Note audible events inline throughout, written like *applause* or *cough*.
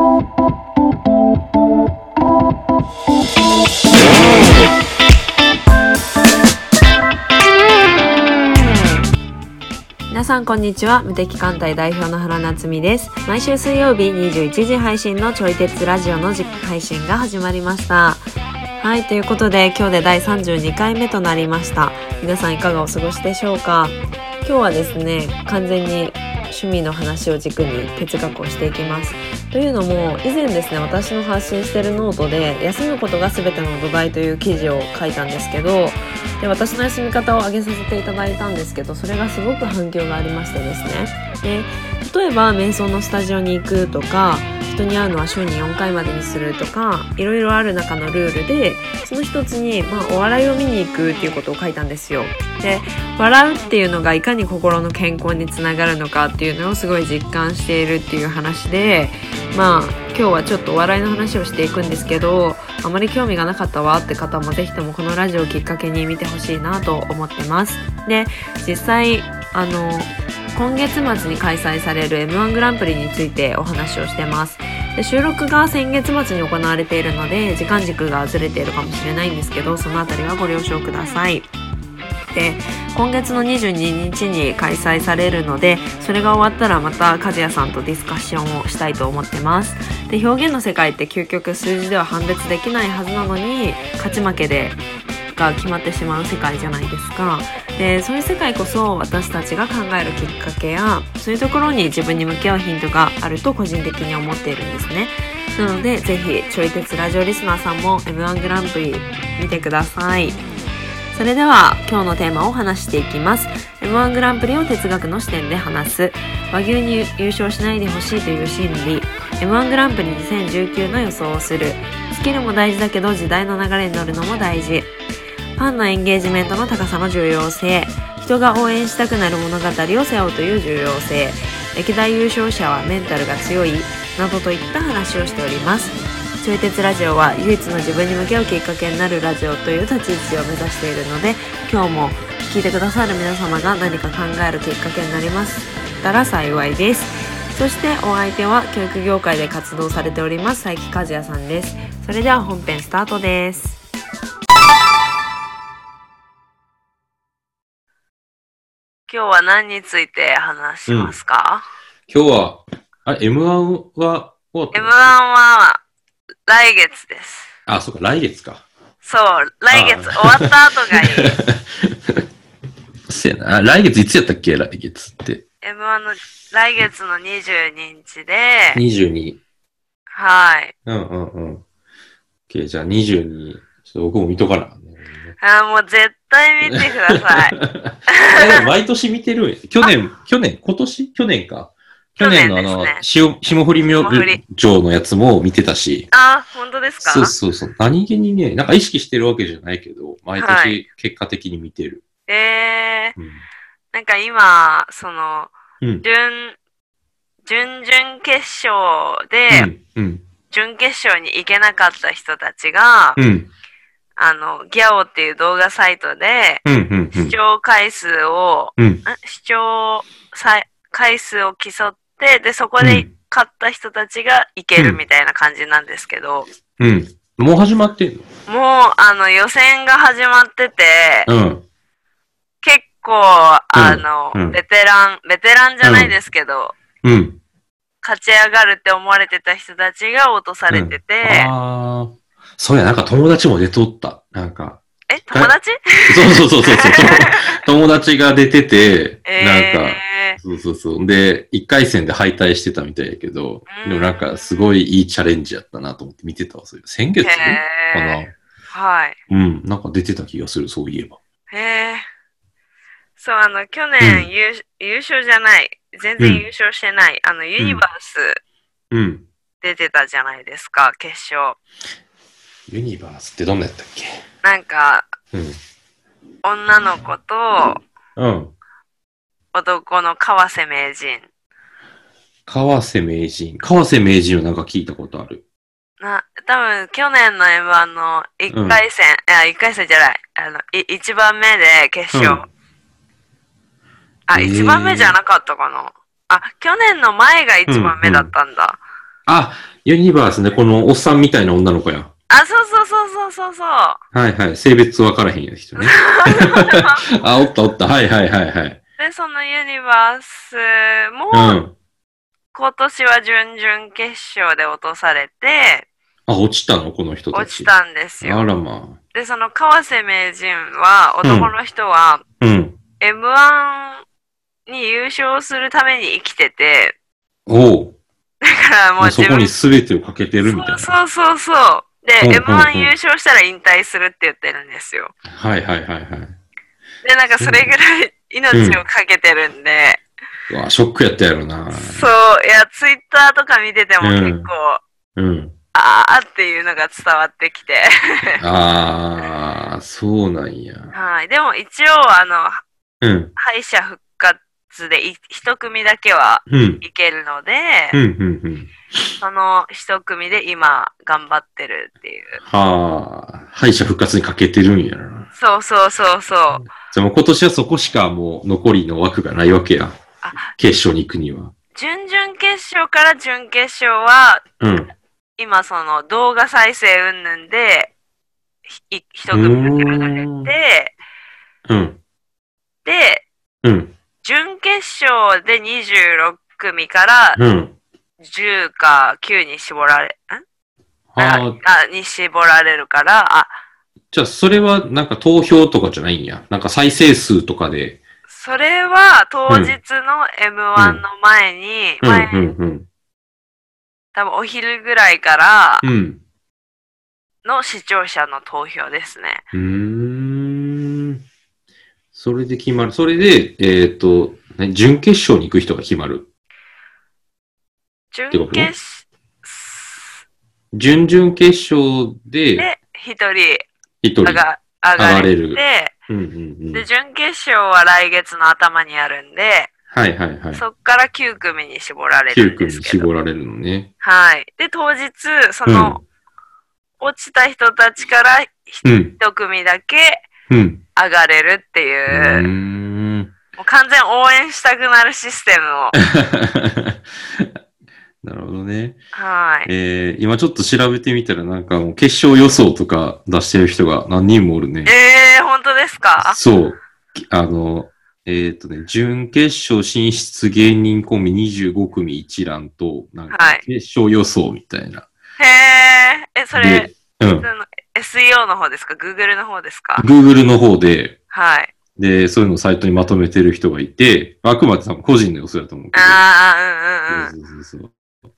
皆さんこんにちは。無敵艦隊代表の原夏実です。毎週水曜日21時配信のちょい鉄ラジオの実配信が始まりました。はいということで今日で第32回目となりました。皆さんいかがお過ごしでしょうか？今日はですね完全に趣味の話を軸に哲学をしていきます。というのも以前ですね私の発信してるノートで「休むことが全ての土台」という記事を書いたんですけどで私の休み方を挙げさせていただいたんですけどそれがすごく反響がありましてですね。で例えば瞑想のスタジオに行くとか人に会うのは週に4回までにするとかいろいろある中のルールでその一つに、まあ、お笑いを見に行くっていうことを書いたんですよ。で笑うっていうのがいかに心の健康につながるのかっていうのをすごい実感しているっていう話でまあ今日はちょっとお笑いの話をしていくんですけどあまり興味がなかったわって方もぜひともこのラジオをきっかけに見てほしいなと思ってます。で実際あの今月末に開催される m 1グランプリについてお話をしてます。で収録が先月末に行われているので時間軸がずれているかもしれないんですけどそのあたりはご了承ください。で今月の22日に開催されるのでそれが終わったらまた和也さんとディスカッションをしたいと思ってます。で表現の世界って究極数字では判別できないはずなのに勝ち負けでが決まってしまう世界じゃないですか。でそういう世界こそ私たちが考えるきっかけやそういうところに自分に向き合うヒントがあると個人的に思っているんですね。なのでぜひちょい鉄ラジオリスナーさんも m 1グランプリ見てください。それでは今日のテーマを話していきます。m 1グランプリを哲学の視点で話す。和牛に優勝しないでほしいという心理。m 1グランプリ2019の予想をする。スキルも大事だけど時代の流れに乗るのも大事。ファンのエンゲージメントの高さの重要性人が応援したくなる物語を背負うという重要性歴代優勝者はメンタルが強いなどといった話をしております。ちょい鉄ラジオは唯一の自分に向き合うきっかけになるラジオという立ち位置を目指しているので今日も聞いてくださる皆様が何か考えるきっかけになります。たら幸いです。そしてお相手は教育業界で活動されております佐伯和也さんです。それでは本編スタートです。今日は何について話しますか、今日は、あ、M1 は終わった ?M1 は来月です。あ、そうか、来月か。そう、来月終わった後がいい。*laughs* せやな。あ来月いつやったっけ？来月って。M1 の来月の22日で、22。はい。うんうんうん。OK、じゃあ22。ちょっと僕も見とかな。あーもう絶対見てください。え *laughs* 毎年見てる去年、去年、今年？去年か。去年のあの、ね潮霜降り明星のやつも見てたし。あー、本当ですか？そうそうそう。何気にね、なんか意識してるわけじゃないけど、毎は年結果的に見てる。えー、うん。なんか今、その、うん。準、準々決勝うで、ん。うん。準決勝に行けなかった人たちが、うん。あの、ギャオっていう動画サイトで。視聴回数を、うん。ん？視聴さ回数を競って、で、そこでうん勝った人たちがいけるみたいな感じなんですけど、うん。もう始まってんの？もう、あの、予選が始まってて、うん。結構、あの、うんベテラン、ベテランじゃないですけど、うん。勝ち上がるって思われてた人たちが落とされてて。そうや、なんか友達も出とった。なんか。え、友達？そうそうそうそうそう。*laughs* 友達が出てて、なんか、えそうそうそう。で、一回戦で敗退してたみたいやけど、うんでもなんかすごいいいチャレンジやったなと思って見てたわ。それ先ー、月かなはい。うん。なんか出てた気がする、そういえば。へえ。そう、あの、去年優,、優勝じゃない。全然優勝してない。あの、ユニバースうん。出てたじゃないですか、決勝。ユニバースってどんなやったっけ？なんか、うん。女の子とうん。男の川瀬名人。川瀬名人。川瀬名人はなんか聞いたことある。な、多分去年の M1 の1回戦、いや、1回戦じゃない。あの、い1番目で決勝。うんあ、へー1番目じゃなかったかな。あ、去年の前が1番目だったんだ。あ、ユニバースね、このおっさんみたいな女の子や。あ、そうそうそうそうそうそう。はいはい。性別分からへんや人ね。*laughs* あ、おったおった。はいはいはいはい。で、そのユニバースも、うん。今年は準々決勝で落とされて、あ、落ちたの？この人たち。落ちたんですよ。あらまで、その川瀬名人は、男の人は、あ。うん。M1 に優勝するために生きてて、おう。だからもう自分こに全てをかけてるみたいな。そうそうそうそう。で、うんうんうん M1 優勝したら引退するって言ってるんですよ。はいはいはいはい。で、なんかそれぐらい命をかけてるんで、うわ、ショックやったやろな。そう、いや、ツイッターとか見ててもうん結構、うん。あーっていうのが伝わってきて。*laughs* ああ、そうなんや。はい。でも一応、あの、うん。敗者復活でい一組だけはうん。いけるので。その一組で今頑張ってるっていう。はあ、敗者復活にかけてるんやな。そうそうそうそう。でも今年はそこしかもう残りの枠がないわけやあ。決勝に行くには。準々決勝から準決勝は、うん。今その動画再生云々で、ひ一組だけ流れて、うん。で、うん。準決勝で26組からうん。10か9に絞られ、ん？ああに絞られるから、あ、じゃあそれはなんか投票とかじゃないんや？なんか再生数とかで。それは当日の M1 の前に。多分お昼ぐらいからうん。の視聴者の投票ですね。うーん。それで決まる。それで、えっ、と、何？準決勝に行く人が決まる。準決準々決勝でで一人一人上が上上がれる。て、うんうんうん。で、準決勝は来月の頭にあるんで、はいはいはい。そっから9組に絞られる9んですけど。絞られるのね。はい。で、当日、その、落ちた人たちからうん。一組だけうん。上がれるってういう、ーん。もう完全応援したくなるシステムを。*laughs* なるほどね。はい。えー、今ちょっと調べてみたらなんかもう決勝予想とか出してる人が何人もおるね。えー、本当ですか？そう。あの、えっ、とね、準決勝進出芸人コンビ25組一覧と、なんかはい決勝予想みたいな。へー。え、それで、、うん。SEO の方ですか ?Google の方ですか？Google の方で、はい。で、そういうのをサイトにまとめてる人がいて、あくまで多分個人の予想だと思うけど。あー、うんうんうん。そうそうそう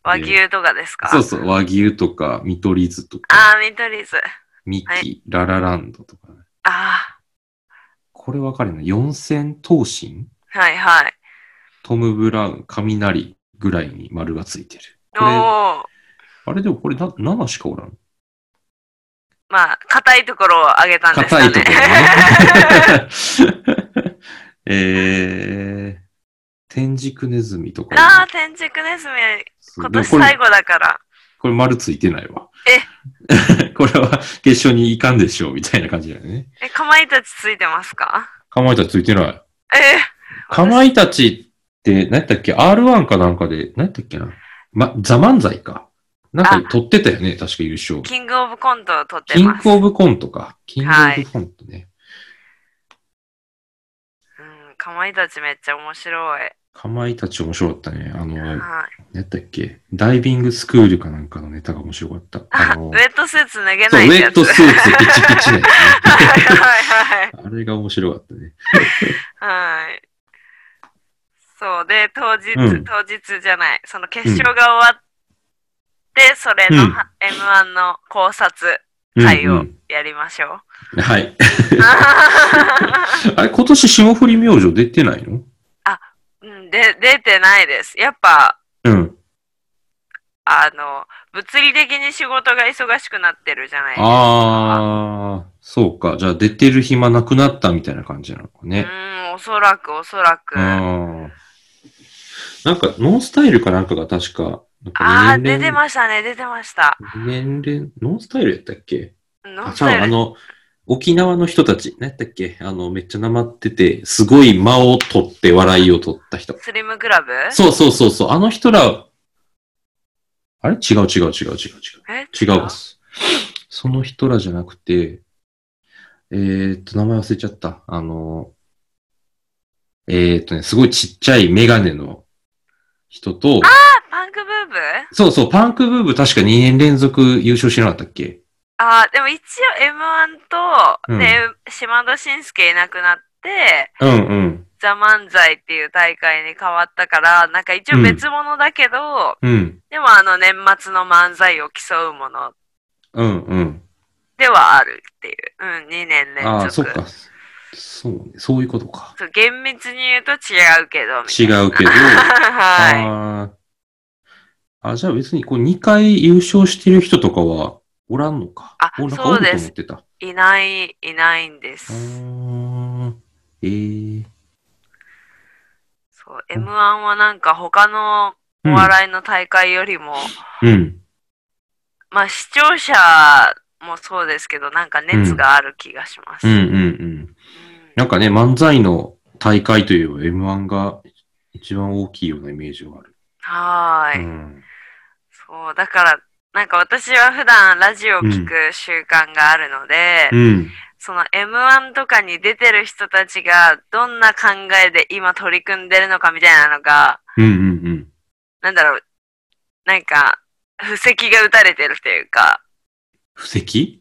和牛とかですか？そうそう、和牛とか、見取り図とか、あー、見取り図。ミキ、はララランドとか、ね。あこれわかるな？四千頭身？ー、はいはい。トム・ブラウン、雷ぐらいに丸がついてる。おー。あれでもこれな7しかおらん。まあ、硬いところを上げたんですかね。硬いところね。えー、天竺ネズミとか。ああ、天竺ネズミ、今年最後だから。これ丸ついてないわ。え *laughs* これは決勝に行かんでしょうみたいな感じだよね。え、かまいたちついてますか？かまいたちついてない。えかまいたちって、何やったっけ ?R1 かなんかで、何やったっけな？ま、ザ漫才か。なんか取ってたよね、確か優勝。キングオブコントを取ってキンます。グオブコントか。キングオブコントね。うん、かまいたちめっちゃ面白い。かまいたち面白かったね。あの、何はい。やったっけ？ダイビングスクールかなんかのネタが面白かった。あウ、ェットスーツ脱げそう、ないやつ。ウェットスーツピチピチなやつね。はいはいあれが面白かったね。はい。はい。そうで、当日、うん当日じゃない、その決勝が終わって、それの、うん M1 の考察うん会をうんやりましょう。はい。*laughs* あれ、今年霜降り明星出てないの？うん、で、出てないです。やっぱ、うん。あの、物理的に仕事が忙しくなってるじゃないですか。ああ、そうか。じゃあ出てる暇なくなったみたいな感じなのかね。うん、おそらく、おそらく。ああ。なんか、ノンスタイルかなんかが確かああ、出てましたね、出てました。年齢、ノンスタイルやったっけ？ノンスタイルあの、沖縄の人たち、何やったっけ？あの、めっちゃなまってて、すごい間を取って笑いを取った人。スリムクラブ？そうそうそうそう、あの人らあれ？違う違う違う違う違う。え？違うわ。その人らじゃなくて、えー、っと、名前忘れちゃった。あの、えー、っとね、すごいちっちゃいメガネの人と、あ、パンクブーブ？ーそうそう、パンクブーブ確か2年連続優勝しなかったっけ？あーでも一応 M1 と、うんで、島田紳介いなくなって、うんうん。ザ・漫才っていう大会に変わったから、なんか一応別物だけど、うん。でもあの年末の漫才を競うものうんうん。ではあるっていう。うん、2年連続。ああ、そっか。そうね。そういうことか。そう厳密に言うと違うけど、みたいな違うけど。*laughs* はあーあ、じゃあ別にこう2回優勝してる人とかはおらんのか？あおなんかそうです。い。いない、いないんでうす。ーん。えー。そう、M1 はなんか他のお笑いの大会よりも、うん。まあ視聴者もそうですけど、なんか熱がある気がします。うんうんうん。うんなんかね、漫才の大会といえば M1 が一番大きいようなイメージがある。はーい、うん。そう、だから、なんか私は普段ラジオを聞く習慣があるので、うん。その M1 とかに出てる人たちがどんな考えで今取り組んでるのかみたいなのが、うんうんうん。なんだろう、なんか、布石が打たれてるというか、布石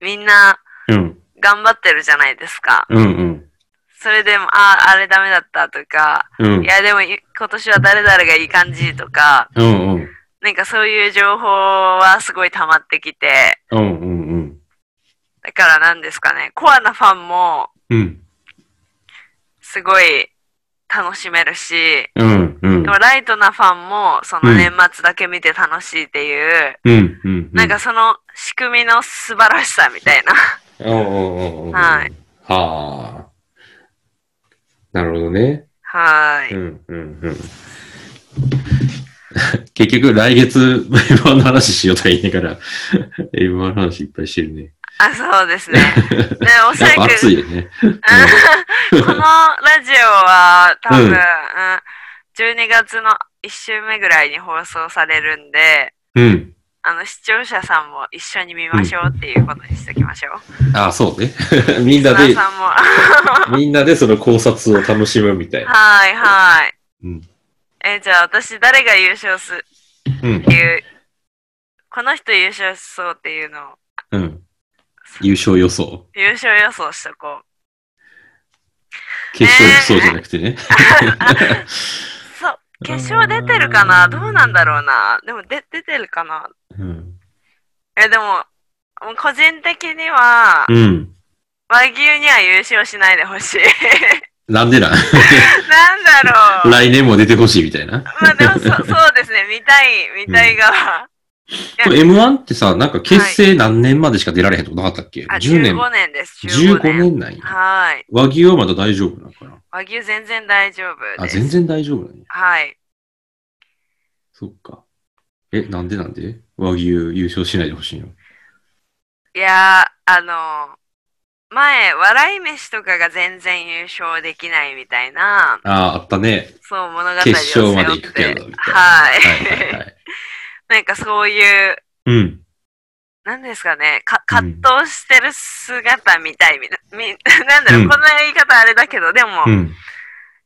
みんなうん。頑張ってるじゃないですか。うんうん。それでも、ああ、あれダメだったとか、うんい。やでもい今年は誰々がいい感じとか、うんうん。なんかそういう情報はすごい溜まってきて、うんうんうん。だからなんですかね、コアなファンもうん。すごい楽しめるし、うんうんでもライトなファンもその年末だけ見て楽しいっていう、うんうん。なんかその仕組みの素晴らしさみたいな。うんうんうんうん。はい。はあ。なるほどね。はーい。うんうんうん。*laughs* 結局来月 M1 の話しようとは言いながら *laughs* M1 の話いっぱいしてるね。あ、そうですね。で、おそらく、暑いよね。*laughs* このラジオは多分、うんうん12月の1週目ぐらいに放送されるんで、うん。あの、視聴者さんも一緒に見ましょうっていうことにしておきましょう。ああ、そうね。みんなでみんなでその考察を楽しむみたいな。いはい。うん。え、じゃあ私誰が優勝するうんって。いう、この人優勝しそうっていうのをうん。優勝予想。優勝予想しとこう。決勝予想じゃなくてね。*laughs* そう、決勝出てるかな？どうなんだろうな。でもで出てるかな？うん。え、でも、もう個人的には、うん。和牛には優勝しないでほしい。なんでなん？なんだろう。来年も出てほしいみたいな。まあでもそ、そうですね。見たい、見たい側。これ M1 ってさ、なんか結成何年までしか出られへんとこなかったっけ、あ、?10 年。15年です。15 15年。年なんや。はい。和牛はまだ大丈夫なのかな？和牛全然大丈夫あ。全然大丈夫なんや。はい。そっか。え、なんでなんで？和牛優勝しないでほしいのいやー、あの前、笑い飯とかが全然優勝できないみたいな、ああ、あったね。そう物語を決背負って勝まで行くけど、みたいな。はい。はいはいはい。*laughs* なんかそういう、うん。なんですかね、か葛藤してる姿みたいみたいみ *laughs* なんだろう、うんこんな言い方あれだけど、でも、うん。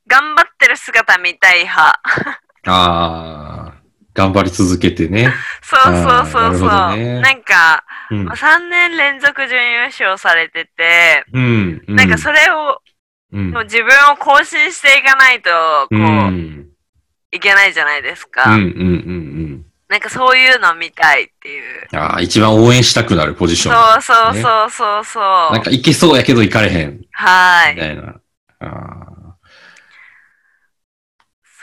頑張ってる姿見たい派。*laughs* ああ、頑張り続けてね。そうそうそうそう。ほどねなんか、うんまあ。3年連続準優勝されてて、うん。うなんかそれを、うん自分を更新していかないと、こう、うん。いけないじゃないですうか。んうんうんなんかそういうの見たいっていう。うん。ああ、一番応援したくなるポジション。そうそうそうそうそう。なんかいけそうやけどいかれへん。みはい。たいな。ああ。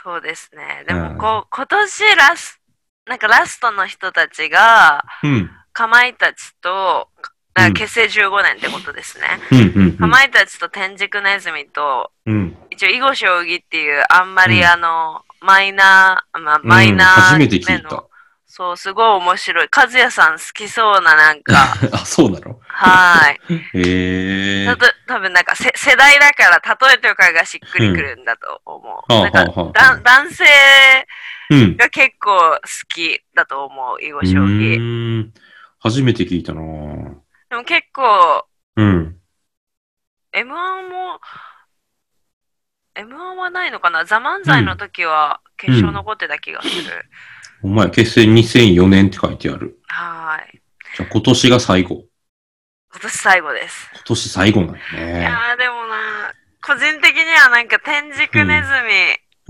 そうですね。でうんもこう、今年ラス、なんかラストの人たちが、うん。かまいたちと、か結成15年ってことですね。うんうんうん。かまいたちと天竺ネズミと、うん。一応囲碁将棋っていうあんまりうんあの、マイナー、まあ、マイナー、初めて聞いた。そう、すごい面白い。和也さん好きそうななんか、*laughs* あ、そうなの？はい。へえ。たと多分なんかせ世代だから例えとかがしっくりくるんだと思う。うんなんかだ男性うん。が結構好きだと思う、囲碁う将棋。ーん。初めて聞いたなぁでも結構、うん。M1 も、M1 はないのかな？ザ・漫才の時は決勝残ってた気がする。お前、結成2004年って書いてある。はーい。じゃあ今年が最後。今年最後です。今年最後なんだいね。やーでもな、個人的にはなんか天竺ネズ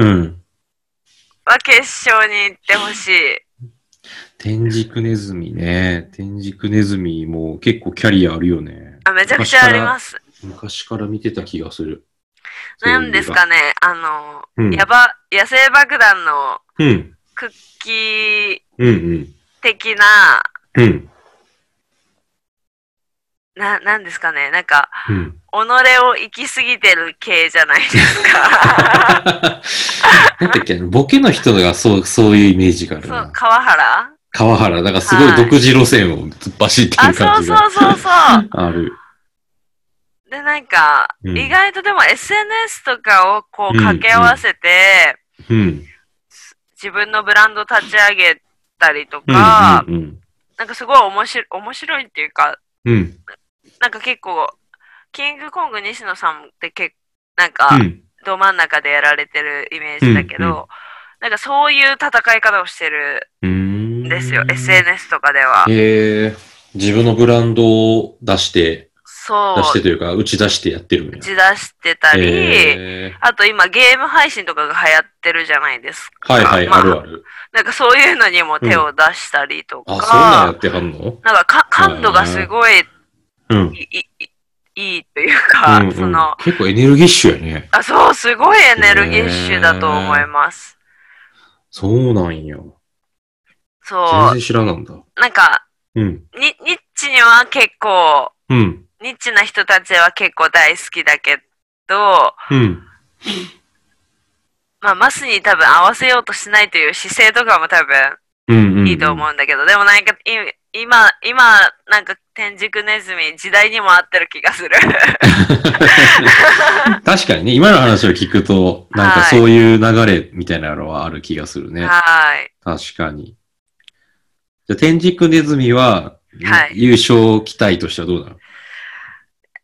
ミうん。は決勝に行ってほしい。天竺ネズミね。天竺ネズミも結構キャリアあるよね。あめちゃくちゃあります。昔から見てた気がする。なんですかね、あの、うん。やば、野生爆弾のうん。クッキーうんうん。的な、うん。な、なんですかね、なんか、うん。己を行き過ぎてる系じゃないですか。なんだっけ、ボケの人がそう、そういうイメージがあるそうな、。川原？川原、だからすごい独自路線を突っ走ってあ、るそう感じがそうそうそう。ある。で、なんか、うん意外とでも SNS とかをこううん掛け合わせて、うん。自分のブランド立ち上げたりとうん。か、うん。なんかすごい面白い、面白いっていうか、うん。なんか結構、キングコング西野さんって結構、なんか、うん。ど真ん中でやられてるイメージだけど、うんうんなんかそういう戦い方をしてるうん。んですよ、SNS とかでは。へえ自分のブランドを出して、そう出、してというか、打ち出してやってるんや打。ち出してたり、あと今ゲーム配信とかが流行ってるじゃないですか。はいはい、まあるある。なんかそういうのにも手を出したりとか、あ、そんなんやってはんの？なんかか感度がすごいうん。いいいいいというか、うんうんその、結構エネルギッシュやね。あ、そう、すごいエネルギッシュだと思います。そうなんや。そう、全然知らなんだ。なんか、うん。に、ニッチには結構、うん。ニッチな人たちは結構大好きだけど、うん。まあ、マスに多分合わせようとしないという姿勢とかも多分。いいと思うんだけど、でもなんか、い今、今、なんか天竺ネズミ、時代にも合ってる気がする。*laughs* *laughs* 確かにね、今の話を聞くと、なんかそういう流れみたいなのはある気がするね。はい。確かに。じゃあ、天竺ネズミは、はい優勝期待としてはどうなの？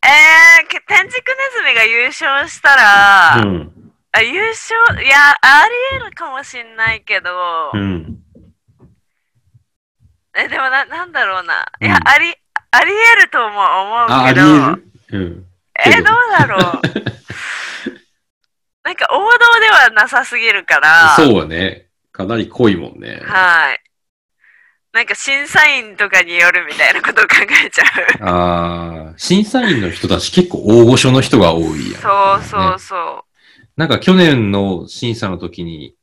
えー、け天竺ネズミが優勝したら、うん。あ優勝、いや、あり得るかもしんないけど、うん。え、でもな、なんだろうな。いうんや、あり、あり得るとも思あ、ありうけど、うん。え、どうだろう。*laughs* なんか王道ではなさすぎるから、そうね。かなり濃いもんね。はい。なんか審査員とかによるみたいなことを考えちゃう。ああ、審査員の人たち結構大御所の人が多いやん。そうそうねそなんか去年の審査の時に、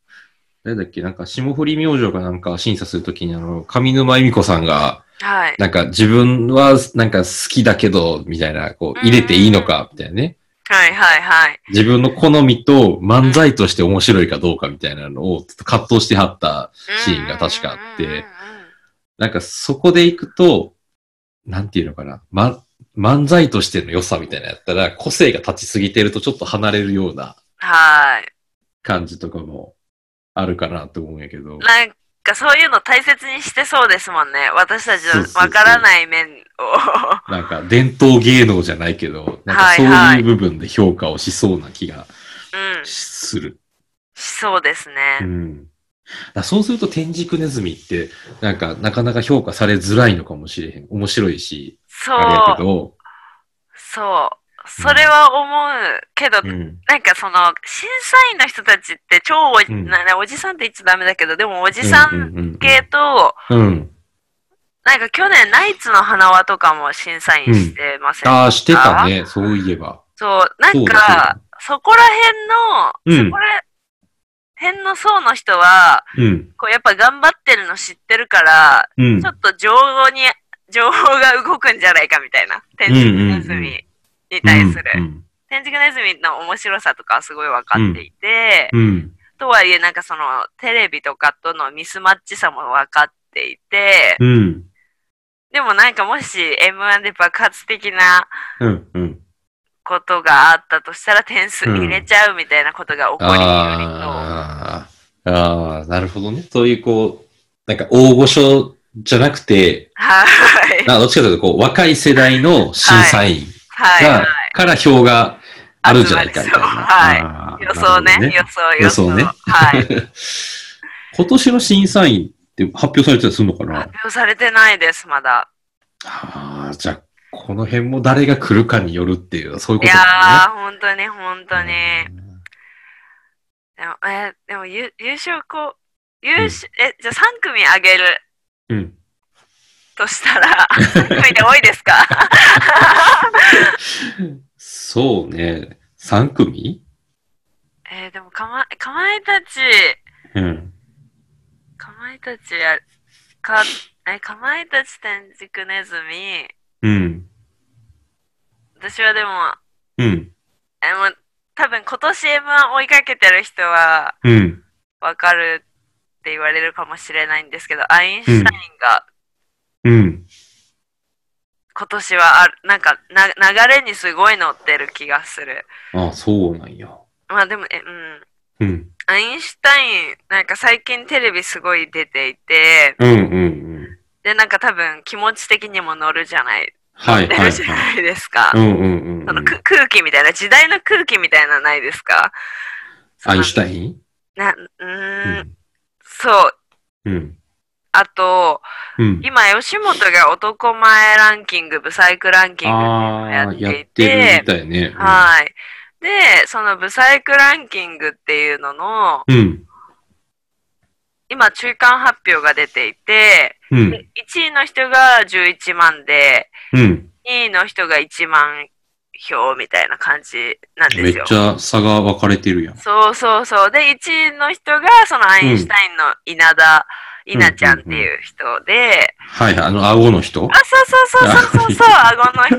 誰だっけ、なんか霜降り明星かなんか審査するときにあの、上沼恵美子さんが、う。はい。なんか自分はなんか好きだけど、みたいな、こう、入れていいのか、みたいなね。はいはいはい。自分の好みと漫才として面白いかどうかみたいなのをちょっと葛藤してはったシーンが確かあって、なんかそこで行くと、なんていうのかな、ま、漫才としての良さみたいなやったら、個性が立ちすぎてるとちょっと離れるようなはい。感じとかもあるかなと思うんやけど。なんかそういうの大切にしてそうですもんね。私たちのわからない面を。なんか伝統芸能じゃないけど、なんかそういう部分で評価をしそうな気がうん。する。しそうですうね。ん。だそうすると天竺ネズミって、なんかなかなか評価されづらいのかもしれへん。面白いし、そう。あれやけど、そう。それは思うけど、うん。なんかその、審査員の人たちって超おじ、うんななおじさんって言っちゃダメだけど、でもおじさうんん系と、うん。なんか去年ナイツの花輪とかも審査員してません、ああ、してたね。そういえば。そう、なんか、そこら辺の、うんそこら辺の層の人は、うん。こうやっぱ頑張ってるの知ってるから、うんちょ。っと情報に、情報が動くんじゃないかみたいな。天竺ネズミに対する。天竺ネズミの面白さとかすごい分かっていて、うん。とはいえなんかそのテレビとかとのミスマッチさも分かっていて、でもなんかもし M1 で爆発的なうん。うん。ことがあったとしたら点数入れちゃうみたいなことが起こりうると、ああ。なるほどね。そういうこう、なんか大御所じゃなくて、はい。などっちかというとこう、若い世代の審査員はい。が、はいから票があるんじゃないかみたいな。はい予想ね。なる予想、予想。ねはい。*laughs* 今年の審査員って発表されてたりするのかな？発表されてないです、まだ。ああ、じゃあ、この辺も誰が来るかによるっていう、そういうこいやとだー、本当に、本当に。ね。でも、え、でも、ゆ優勝こう、優勝、え、じゃあ3組あげるうん。としたら、3組で多いですか？そうね。3組？えーでもかま、かまいたち、うん。かまいたちや、か、え、かまいたち天竺ネズミ、うん。私はでも、うん。え、もう、多分今年 M1 追いかけてる人はうん。わかるって言われるかもしれないんですけど、アインシュタインがうん。今年はある、なんかな流れにすごい乗ってる気がする。ああ、そうなんや。まあでも、え、うん。うん。アインシュタイン、なんか最近テレビすごい出ていて、うんうんうん。で、なんか多分気持ち的にも乗るじゃない、はいはい乗るじゃは。ないいですか。うんうんうんそのうん。く空気みたいな、時代の空気みたいなのないですか？アインシュタイイン？な、うん、ん。そう。うん。あと、うん。今、吉本が男前ランキング、ブサイクランキングやっていてるてみ、たいね。はい。で、そのブサイクランキングっていうのの、うん。今、中間発表が出ていて、うん。で1位の人が11万で、うん。2位の人が1万票みたいな感じなんめっですよ。ちゃ差が分かれてるやん。そうそうそう。で、1位の人が、そのアインシュタインの稲田、稲ちゃんっていう人で、はいはい、あの、顎の人？あ、そうそうそうそうそうそう、*laughs* 顎の人。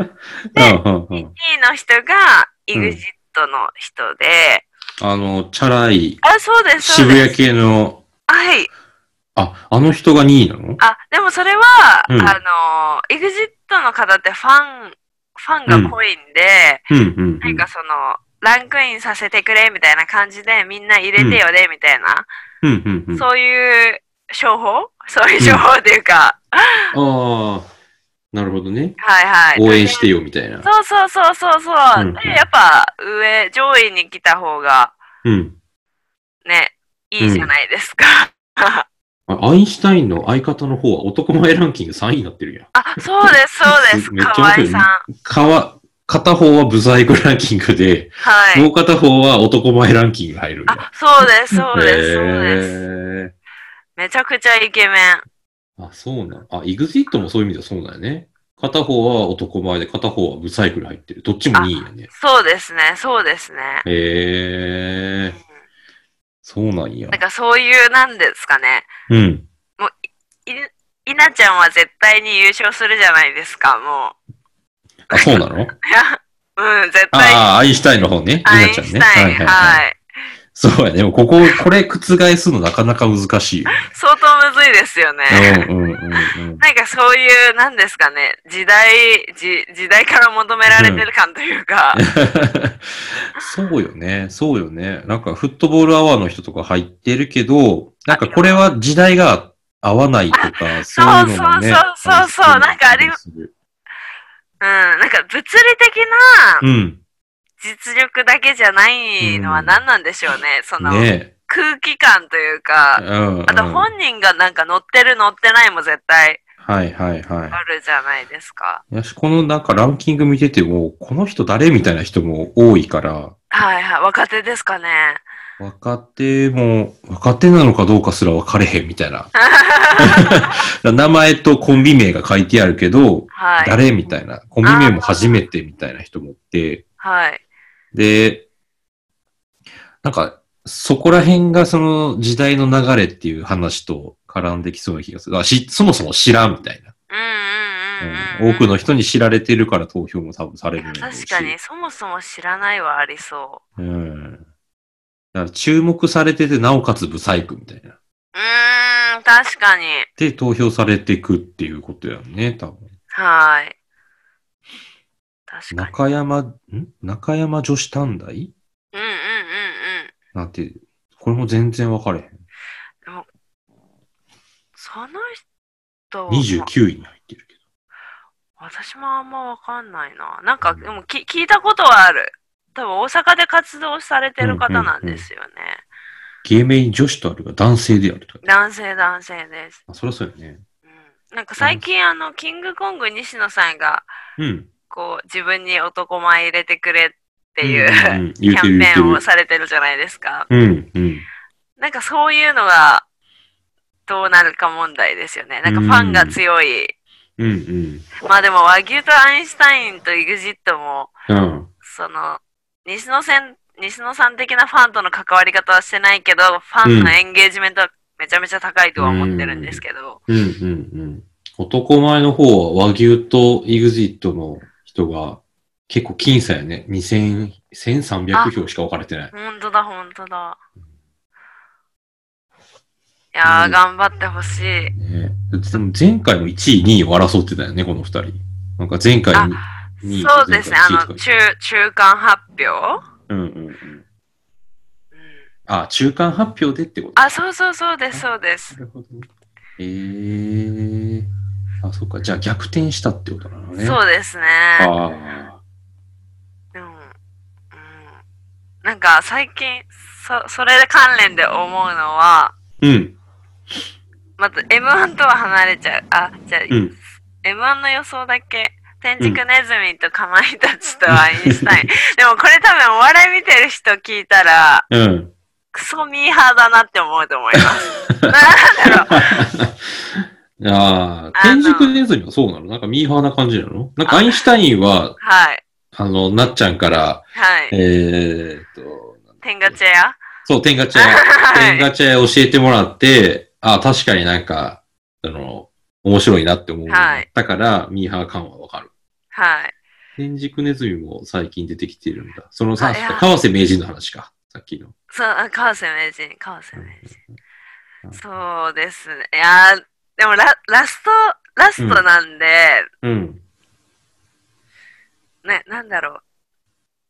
*laughs* うんうんう2ん位の人が、イグジットの人で、あの、チャラい、あ、そうです、そうです。渋谷系の、はい。あ、あの人が2位なの？あ、でもそれは、うんあの、イグジットの方ってファン、ファンが濃いんで、うんうんうん。なんかその、ランクインさせてくれみたいな感じで、みんな入れてよね、みたいな、うんうんうん。そういう商法？そういう商法っていうか、ああ、なるほどね。はいはい。応援してよみたいな。そうそうそうそうそう。うんうんで、やっぱ上、上位に来た方がうん。ね、いいじゃないですか。あアインシュタインの相方の方は男前ランキング3位になってるやん。あ、そうです、そうです。河合さん。かわ、片方はブサイクランキングで、はい。もう片方は男前ランキング入る。あ、そうです、そうです、そうへです。ーめちゃくちゃイケメン。あ、そうなん。あ、イグジットもそういう意味ではそうだよね。片方は男前で片方はブサイクル入ってる。どっちも2位やね。そうですね、そうですね。へえー、そうなんやなん。かそういう、なんですかね。うん。い、稲ちゃんは絶対に優勝するじゃないですか、もあ、そうなの？う。いや、うん、絶対に。ああ、アインシュタインの方ね。アイン。シュタイン、はいはいはい。はい。そうやね。でもここ、これ覆すのなかなか難しいよ。相当むずいですよね。うんうんうんうん。なんかそういう、なんですかね、時代、じ時代から求められてる感というか、*laughs* そうよね。そうよね。なんかフットボールアワーの人とか入ってるけど、なんかこれは時代が合わないとか、*laughs* そういうのもね。そうそうそうそうなんかありうん、なんか物理的なうん。実力だけじゃないのは何なんでしょうね、そのね空気感というか、うん、うん。あと本人がなんか乗ってる乗ってないも絶対はいはいはあるじゃないですか。い。よし、このなんかランキング見てても、この人誰みたいな人も多いから、はいはい、若手ですかね。若手も、若手なのかどうかすら分かれへんみたいな。*laughs* 名前とコンビ名が書いてあるけど、はい。誰みたいな。コンビ名も初めてみたいな人もいて、はい。で、なんか、そこら辺がその時代の流れっていう話と絡んできそうな気がする。あしそもそも知らんみたいな。うん。多くの人に知られてるから投票も多分される確かに、そもそも知らないはありそうん。だから注目されてて、なおかつブサイクみたいな。う。うーん、確かに。で、投票されていくっていうことやんね、多分。はい。確かに。中山、ん？中山女子短大？うんうんうんうん。なんて、これも全然分かれへん。その人、29位に入ってるけ私もあんまわかんないな。なんか、でもき聞いたことはある。多分大阪で活動されてる方なんですよね。ど。芸名に女子とあるが男性であると。男性男性です。あ、そりゃそうよね。うん、なんか最近あの、キングコング西野さんが、うん。こう、自分に男前入れてくれっていう、うんキャンペ。ーンをされてるじゃないですか。うん、うん。なんかそういうのがどうなるか問題ですよね。なんかファンが強い。うん、うん。まあでも和牛とアインシュタインと EXIT も、うん。その、西野さん、西野さん的なファンとの関わり方はしてないけど、ファンのエンゲージメントはめちゃめちゃ高いとは思ってるんですけど。うん、うん、うん。男前の方は和牛と EXIT の人が結構僅差やね。2000、1300票しか分かれてない。ほんとだ、ほんとだ。いやー、うん頑張ってほしい。ね、でも前回も1位、2位を争ってたよね、この2人。なんか前回に2位そうですね、あの、前回1位とか中、中間発表、うんうんうん。うん、あ、中間発表でってこと？あ、そうそうそうです、そうですな。るほどね。えー。あ、そっか。じゃあ逆転したってことなのね。そうですね。あうんうん、なんか最近そ、それで関連で思うのは、あ。うん。まず M1 とは離れちゃう。あ、じゃあ、うん。M1 の予想だけ。天竺ネズミとかまいたちとアインシュタイン。*laughs* でもこれ多分お笑い見てる人聞いたら、うん。クソミーハーだなって思うと思います。*laughs* なんだろう。ああ、天竺ネズミはそうなの？なんかミーハーな感じなの？なんかアインシュタインは、はい。あの、なっちゃんから、はい。えーっと、天ガチェやそう、天ガチャ屋、*laughs* はい天ガチャ屋教えてもらって、あ確かになんか、あの、面白いなって思う。はいだから、ミーハー感はわかる。はい。天竺ネズミも最近出てきてるんだ。そのさ、あいや川瀬名人の話か。さっきの。そう、あ川瀬名人、川瀬名人。うんそうですね。いやーでもララスト、ラストなんで、うん。ね、なんだろう。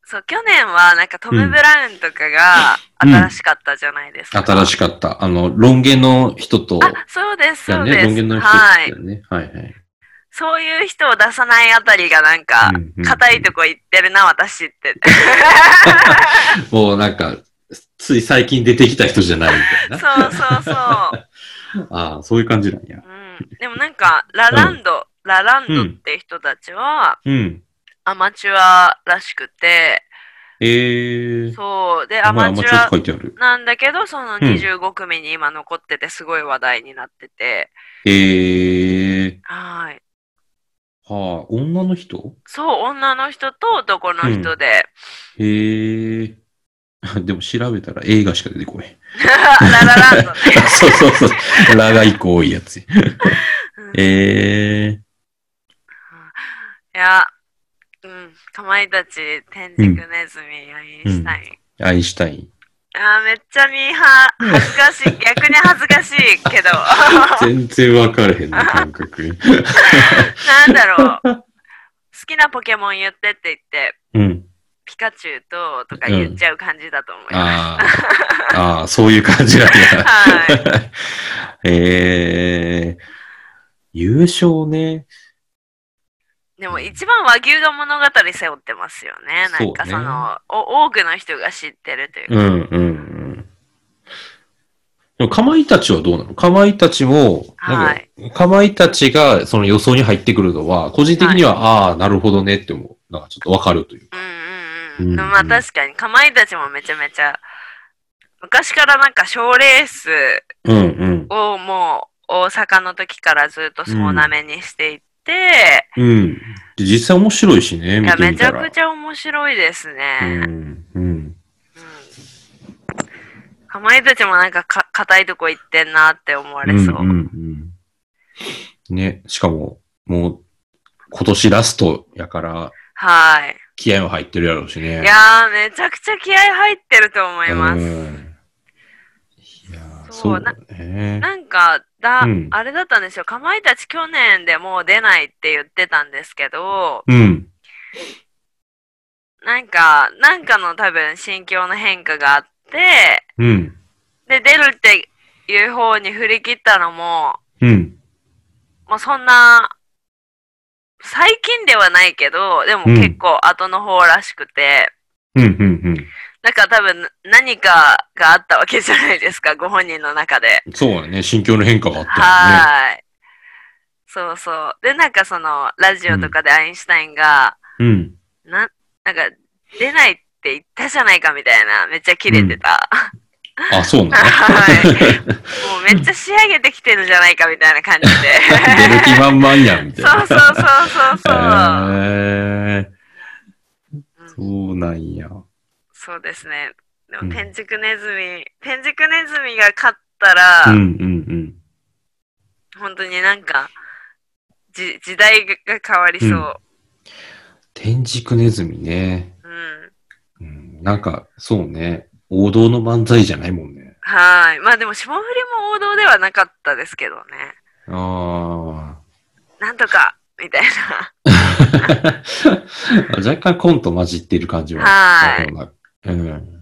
そう、去年はなんかトム・うんブラウンとかがうん新しかったじゃないですか。新しかった。あの、ロン毛の人と、あ、そうです。そうです。ロン毛の人はい。はいはい。そういう人を出さないあたりがなんかうんうん、硬いとこ行ってるな、私って。*laughs* もうなんか、つい最近出てきた人じゃないみたいな。そうそうそう。*laughs* ああ、そういう感じなんや。うん、でもなんか、ラランド、ラランドって人たちは、うん。アマチュアらしくて、えー。そう。で、おアマチュア。なんだけど、そのん25組に今残ってて、すごい話題になってて、えー。はい。はあ、女の人？そう、女の人と男の人で、へー。*laughs* でも調べたら映画しか出てこない。ララランドね。*laughs* そうそうそう。ラが一個多いやつ。うんえー。いや、うん、かまいたち、天竺ネズミ、アインシュタイン。アインシュタイン。あーめっちゃミーハー、恥ずかしい、*laughs* 逆に恥ずかしいけど、全然分かれへんな、感覚。なんだろう。好きなポケモン言ってって言って、うん。ピカチュウととか言っちゃう感じだと思います。ああ、ああ、そういう感じなんや。はえ *laughs* ー、優勝ね。でも一番和牛が物語背負ってますよね。なんかその、お多くの人が知ってるというか。うん、うん、うん。でも、かまいたちはどうなの？かまいたちも、なんか、かまいたちがその予想に入ってくるのは、個人的には、ああ、なるほどねって思う。なんかちょっとわかるというか。うんうんまあ確かに、かまいたちもめちゃめちゃ、昔からなんか賞レースうん、うん。をもう大阪の時からずっと総なめにしていって、うん。で実際面白いしね、見いや、め。ちゃくちゃ面白いですうね。ん、うん。うんかまいたちもなんかか硬いとこ行ってんなって思われそう。んうんうん。ね、しかも、もう、今年ラストやから、はい。気合も入ってるやろうしね。いやー、めちゃくちゃ気合入ってると思います。うんいやーそそううだね。なんか、だ、うんあれだったんですよ。かまいたち去年でもう出ないって言ってたんですけど、うん。なんか、なんかの多分心境の変化があって、うん。で、出るっていう方に振り切ったのも、うん。もうそんな、最近ではないけど、でもうん結構後の方らしくて、うん、うん、なんか多分何かがあったわけじゃないですか、ご本人の中で。うん。そうだね。心境の変化があったよね。はい。そうそう。で、なんかその、ラジオとかでアインシュタインが、うん。な、なんか、出ないって言ったじゃないかみたいな、めっちゃキレてた。あ、そうなの？はいもうめっちゃ仕上げてきてるじゃないかみたいな感じで。*laughs* 出る気満々やん、みたいな。*laughs* そうそうそうそうそう。へーうんそうなんや。そうですね。でも、うん天竺ネズミ、天竺ネズミが勝ったら、うん、うん、本当になんか、じ時代が変わりそう。天竺ネズミね。うん。うん、なんか、そうね。王道の漫才じゃないもんね。はい。まあでも、霜降りも王道ではなかったですけどね。あなんとか、みたいな。あ。*laughs* 若干コント混じってる感じは。はいうん。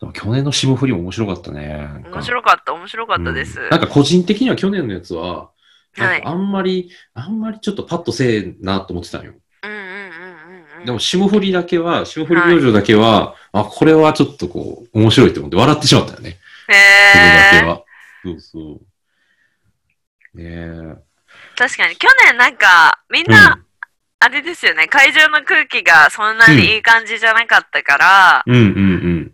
でも去年の霜降りも面白かったね。面白かった、面白かったです。うんなんか個人的には去年のやつは、はいあんまり、あんまりちょっとパッとせえなと思ってたんよ。うんうんうんうんうん。でも霜降りだけは、霜降り明星だけは、あ、これはちょっとこう、面白いと思って笑ってしまったよね。それだけへえ。は。そうそう。ねえ。確かに、去年なんか、みんな、あれですよね、会場の空気がそんなにいい感じじゃなかったから、うん、うん、うん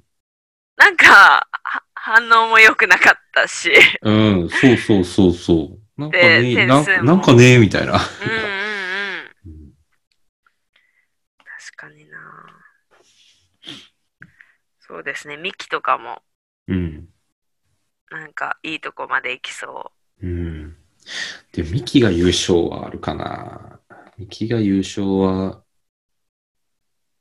なんか、は反応も良くなかったし。うん。うん、そうそうそうそう。なんかでね、ななんかね、みたいな。うんうんうん。うん確かになそうですね、ミキとかも、うん。なんか、いいとこまで行きそうん。で、ミキが優勝はあるかな。ミキが優勝は、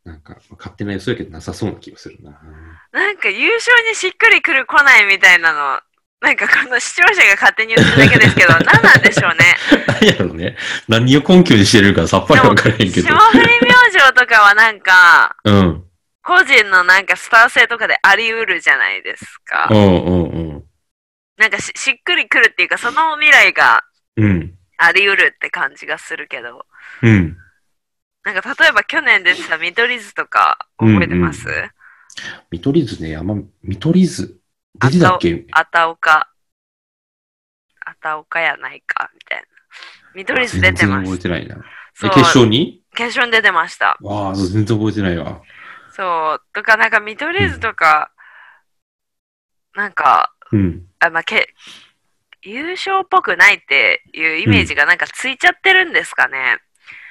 なんか、勝手な予想やけどなさそうな気がするな。う。なんか、優勝にしっくりくる来ないみたいなの、なんかこの視聴者が勝手に言ってるだけですけど、*laughs* 何なんでしょうね。何やろね。何を根拠にしてるかさっぱりわからへんけど。霜降り明星とかはなんか、うん。個人のなんかスター性とかであり得るじゃないですかう。んうんうん。なんかししっくりくるっていうか、その未来がうん。あり得るって感じがするけど、うん。なんか例えば去年出てた見取り図とか覚えてます、うん見取り図ね、あんま、見取り図出てたっけ？あたおか、あたおかやないか、みたいな。見取り図出て全然ます。覚えてないな。決勝に？決勝に出てました。わあ、全然覚えてないわ。そう。とか、なんか見取り図とか、なんか、うん。あ、まあ、け、優勝っぽくないっていうイメージがなんかついちゃってるんですかね。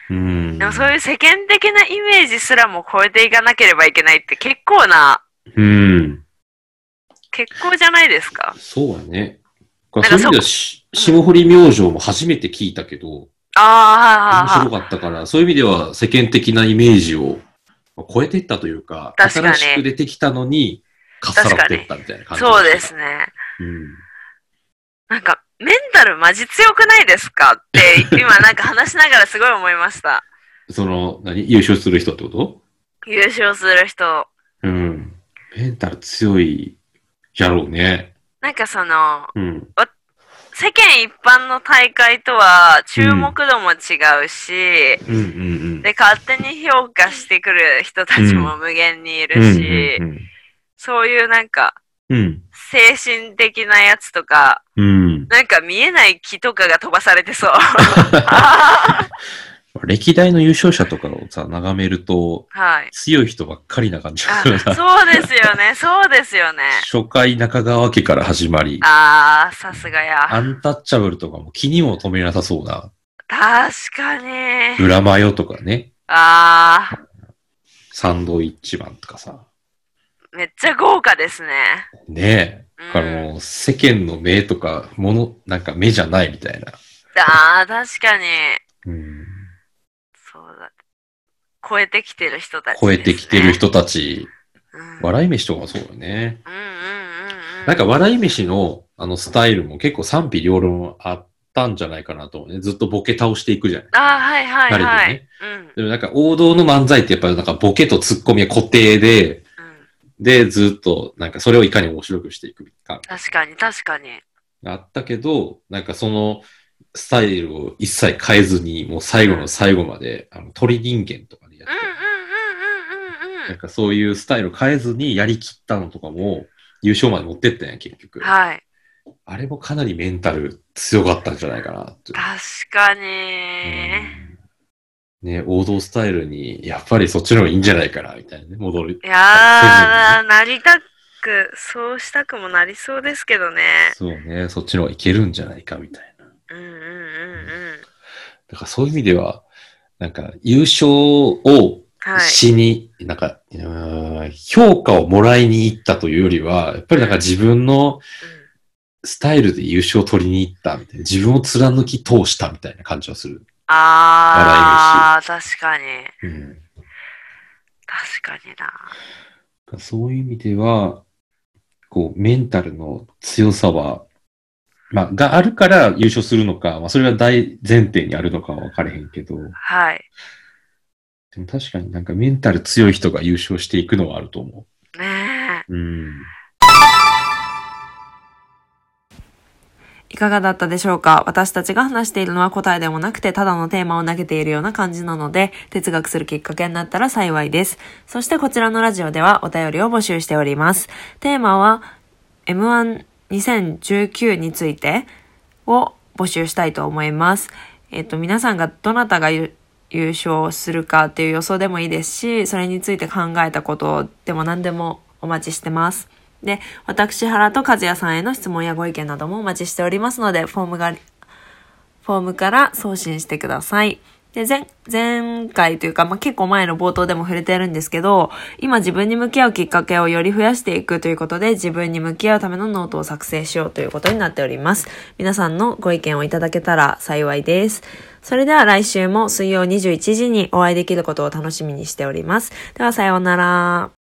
うん。でもそういう世間的なイメージすらも超えていかなければいけないって結構な、うん。結構じゃないですか。そうだね。かそういう意味ではし、霜降り明星も初めて聞いたけど、ああ、面白かったから、そういう意味では世間的なイメージを超えていったというか、確かに新しく出てきたのに、かっさらっていったみたいな感じ。そうです。ね。うん。なんか、メンタルマジ強くないですか？って、*laughs* 今なんか話しながらすごい思いました。その、何？優勝する人ってこと？優勝する人。うん。メンタル強いやろうね。なんかその、うん。世間一般の大会とは注目度も違うし、うんうんうん。で、勝手に評価してくる人たちも無限にいるうんし、うんそういうなんか、うん。精神的なやつとか、うん。なんか見えない木とかが飛ばされてそう。歴代の優勝者とかをさ、眺めると、はい。強い人ばっかりな感じがあするな。そうですよね、そうですよね。初回中川家から始まり、あー、さすがや。アンタッチャブルとかも気にも止めなさそうな、確かに。裏マヨとかね、あサンドイッチマンとかさ、ー、めっちゃ豪華ですね。ねえ、うんだからもう世間の目とか、もの、なんか目じゃないみたいな。あー、確かに。うん。超えてきてる人たち、超えてきてる。人たち、うん、笑い飯とかもそうよね。うんうんうんうん。なんか笑い飯のあのスタイルも結構賛否両論あったんじゃないかなと思うね。ずっとボケ倒していくじゃない。あー、はいはいはい。でねうん。でもなんか王道の漫才ってやっぱりなんかボケとツッコミは固定で、で、ずっと、なんかそれをいかに面白くしていくか、確かに、確かに。があったけど、なんかその、スタイルを一切変えずに、もう最後の最後まで、あの鳥人間とかって、うんうんうんうんうんうんなんかそういうスタイルを変えずにやりきったのとかも、優勝まで持ってったんや、結局。はい。あれもかなりメンタル強かったんじゃないかなって。確かに。うんね、王道スタイルに、やっぱりそっちの方がいいんじゃないかな、みたいなね、戻る。いやー、なりたく、そうしたくもなりそうですけどね。そうね、そっちの方がいけるんじゃないか、みたいな。うんうんうんうん。だからそういう意味では、なんか優勝をはい。しに、なんか、評価をもらいに行ったというよりは、やっぱりなんか自分のスタイルで優勝を取りに行ったみたいな、自分を貫き通したみたいな感じはする。あー、確かに。うん、確かにな。そういう意味では、こう、メンタルの強さは、まあ、があるから優勝するのか、まあ、それが大前提にあるのかは分かれへんけど、はい。でも確かになんかメンタル強い人が優勝していくのはあると思ねう。うん。いかがだったでしょうか？私たちが話しているのは答えでもなくて、ただのテーマを投げているような感じなので、哲学するきっかけになったら幸いです。そしてこちらのラジオではお便りを募集しております。テーマは2019についてを募集したいと思います。えっと、皆さんがどなたが優勝するかっていう予想でもいいですし、それについて考えたことでも何でもお待ちしてます。で、私、原と和也さんへの質問やご意見などもお待ちしておりますので、フォームが、フォームから送信してください。で、前、前回というか、まあ、結構前の冒頭でも触れてるんですけど、今自分に向き合うきっかけをより増やしていくということで、自分に向き合うためのノートを作成しようということになっております。皆さんのご意見をいただけたら幸いです。それでは来週も水曜21時にお会いできることを楽しみにしております。ではさようなら。